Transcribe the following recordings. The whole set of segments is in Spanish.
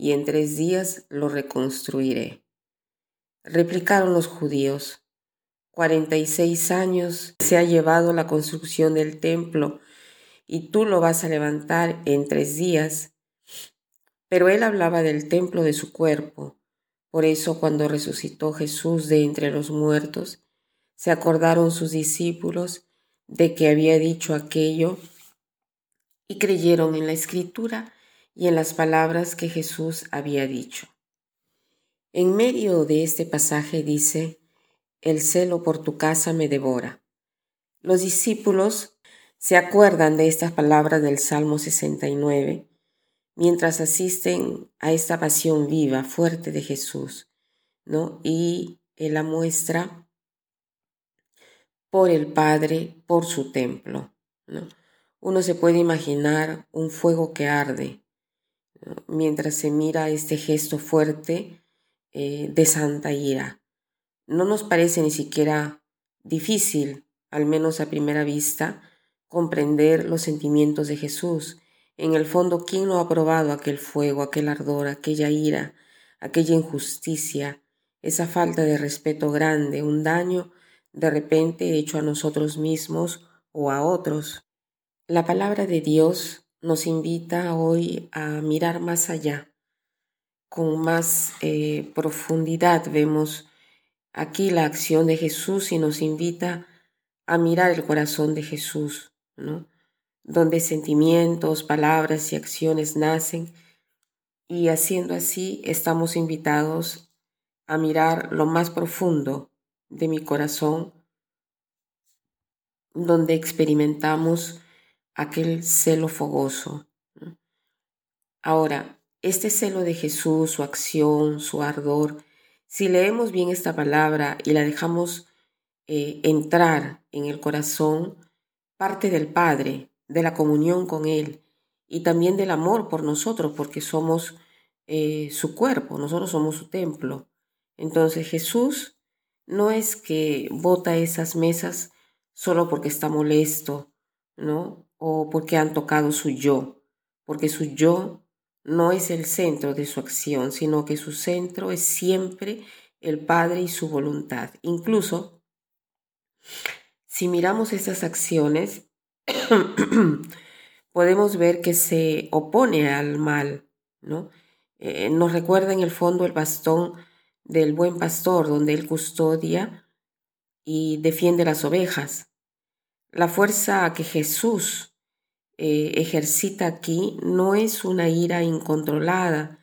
y en tres días lo reconstruiré. Replicaron los judíos, cuarenta y seis años se ha llevado la construcción del templo y tú lo vas a levantar en tres días. Pero él hablaba del templo de su cuerpo. Por eso cuando resucitó Jesús de entre los muertos, se acordaron sus discípulos de que había dicho aquello y creyeron en la escritura y en las palabras que Jesús había dicho. En medio de este pasaje dice, el celo por tu casa me devora. Los discípulos se acuerdan de estas palabras del Salmo 69 mientras asisten a esta pasión viva, fuerte de Jesús, ¿no? Y la muestra por el Padre, por su templo, ¿no? Uno se puede imaginar un fuego que arde, mientras se mira este gesto fuerte eh, de santa ira. No nos parece ni siquiera difícil, al menos a primera vista, comprender los sentimientos de Jesús. En el fondo, ¿quién no ha probado aquel fuego, aquel ardor, aquella ira, aquella injusticia, esa falta de respeto grande, un daño de repente hecho a nosotros mismos o a otros? La palabra de Dios nos invita hoy a mirar más allá, con más eh, profundidad. Vemos aquí la acción de Jesús y nos invita a mirar el corazón de Jesús, ¿no? donde sentimientos, palabras y acciones nacen y haciendo así estamos invitados a mirar lo más profundo de mi corazón, donde experimentamos aquel celo fogoso. Ahora, este celo de Jesús, su acción, su ardor, si leemos bien esta palabra y la dejamos eh, entrar en el corazón, parte del Padre, de la comunión con Él y también del amor por nosotros, porque somos eh, su cuerpo, nosotros somos su templo. Entonces Jesús no es que bota esas mesas solo porque está molesto, ¿no? O porque han tocado su yo, porque su yo no es el centro de su acción, sino que su centro es siempre el Padre y su voluntad. Incluso, si miramos esas acciones, podemos ver que se opone al mal, ¿no? Eh, nos recuerda en el fondo el bastón del buen pastor, donde él custodia y defiende las ovejas. La fuerza que Jesús eh, ejercita aquí no es una ira incontrolada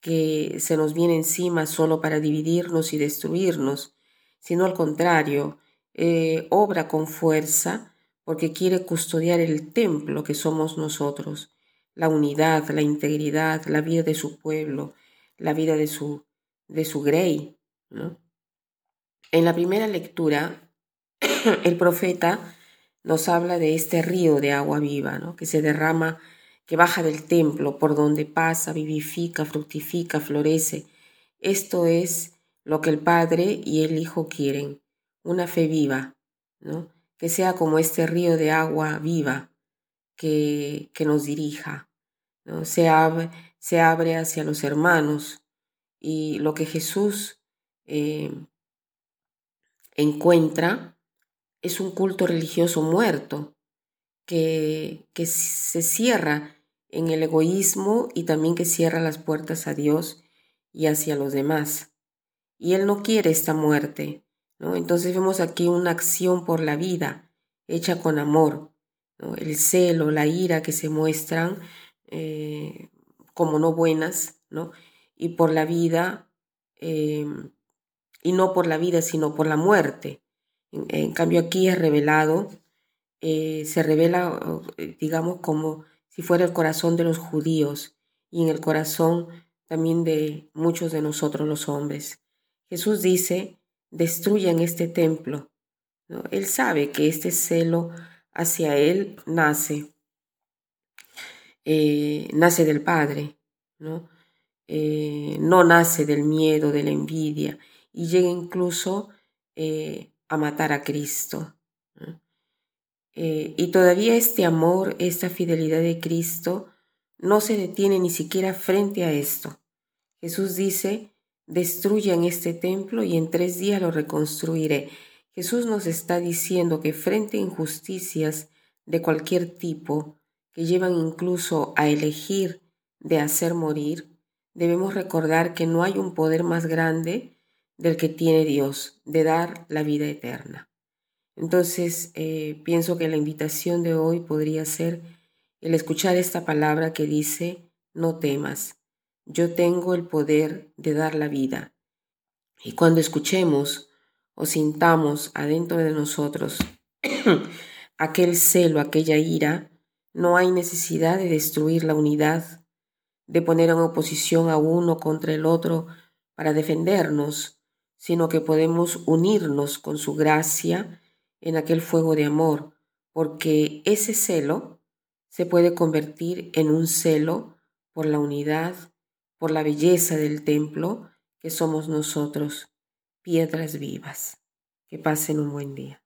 que se nos viene encima solo para dividirnos y destruirnos, sino al contrario, eh, obra con fuerza porque quiere custodiar el templo que somos nosotros, la unidad, la integridad, la vida de su pueblo, la vida de su, de su grey. En la primera lectura, el profeta nos habla de este río de agua viva, ¿no? que se derrama, que baja del templo, por donde pasa, vivifica, fructifica, florece. Esto es lo que el Padre y el Hijo quieren, una fe viva, ¿no? que sea como este río de agua viva que, que nos dirija, ¿no? se, abre, se abre hacia los hermanos y lo que Jesús eh, encuentra es un culto religioso muerto que, que se cierra en el egoísmo y también que cierra las puertas a Dios y hacia los demás. Y Él no quiere esta muerte, ¿no? Entonces vemos aquí una acción por la vida, hecha con amor, el celo, la ira que se muestran eh, como no buenas, ¿no? y por la vida, em, y no por la vida, sino por la muerte. En, cambio aquí es revelado, eh, se revela, eh, digamos, como si fuera el corazón de los judíos y en el corazón también de muchos de nosotros los hombres. Jesús dice, destruyan este templo. Él sabe que este celo hacia Él nace, eh, nace del Padre, ¿no? No nace del miedo, de la envidia, y llega incluso a matar a Cristo. y todavía este amor, esta fidelidad de Cristo, no se detiene ni siquiera frente a esto. Jesús dice, destruyan este templo y en tres días lo reconstruiré. Jesús nos está diciendo que frente a injusticias de cualquier tipo, que llevan incluso a elegir de hacer morir, debemos recordar que no hay un poder más grande del que tiene Dios, de dar la vida eterna. Entonces, eh, pienso que la invitación de hoy podría ser el escuchar esta palabra que dice, no temas, yo tengo el poder de dar la vida. Y cuando escuchemos o sintamos adentro de nosotros aquel celo, aquella ira, no hay necesidad de destruir la unidad, de poner en oposición a uno contra el otro para defendernos, sino que podemos unirnos con su gracia en aquel fuego de amor, porque ese celo se puede convertir en un celo por la unidad, por la belleza del templo que somos nosotros piedras vivas. Que pasen un buen día.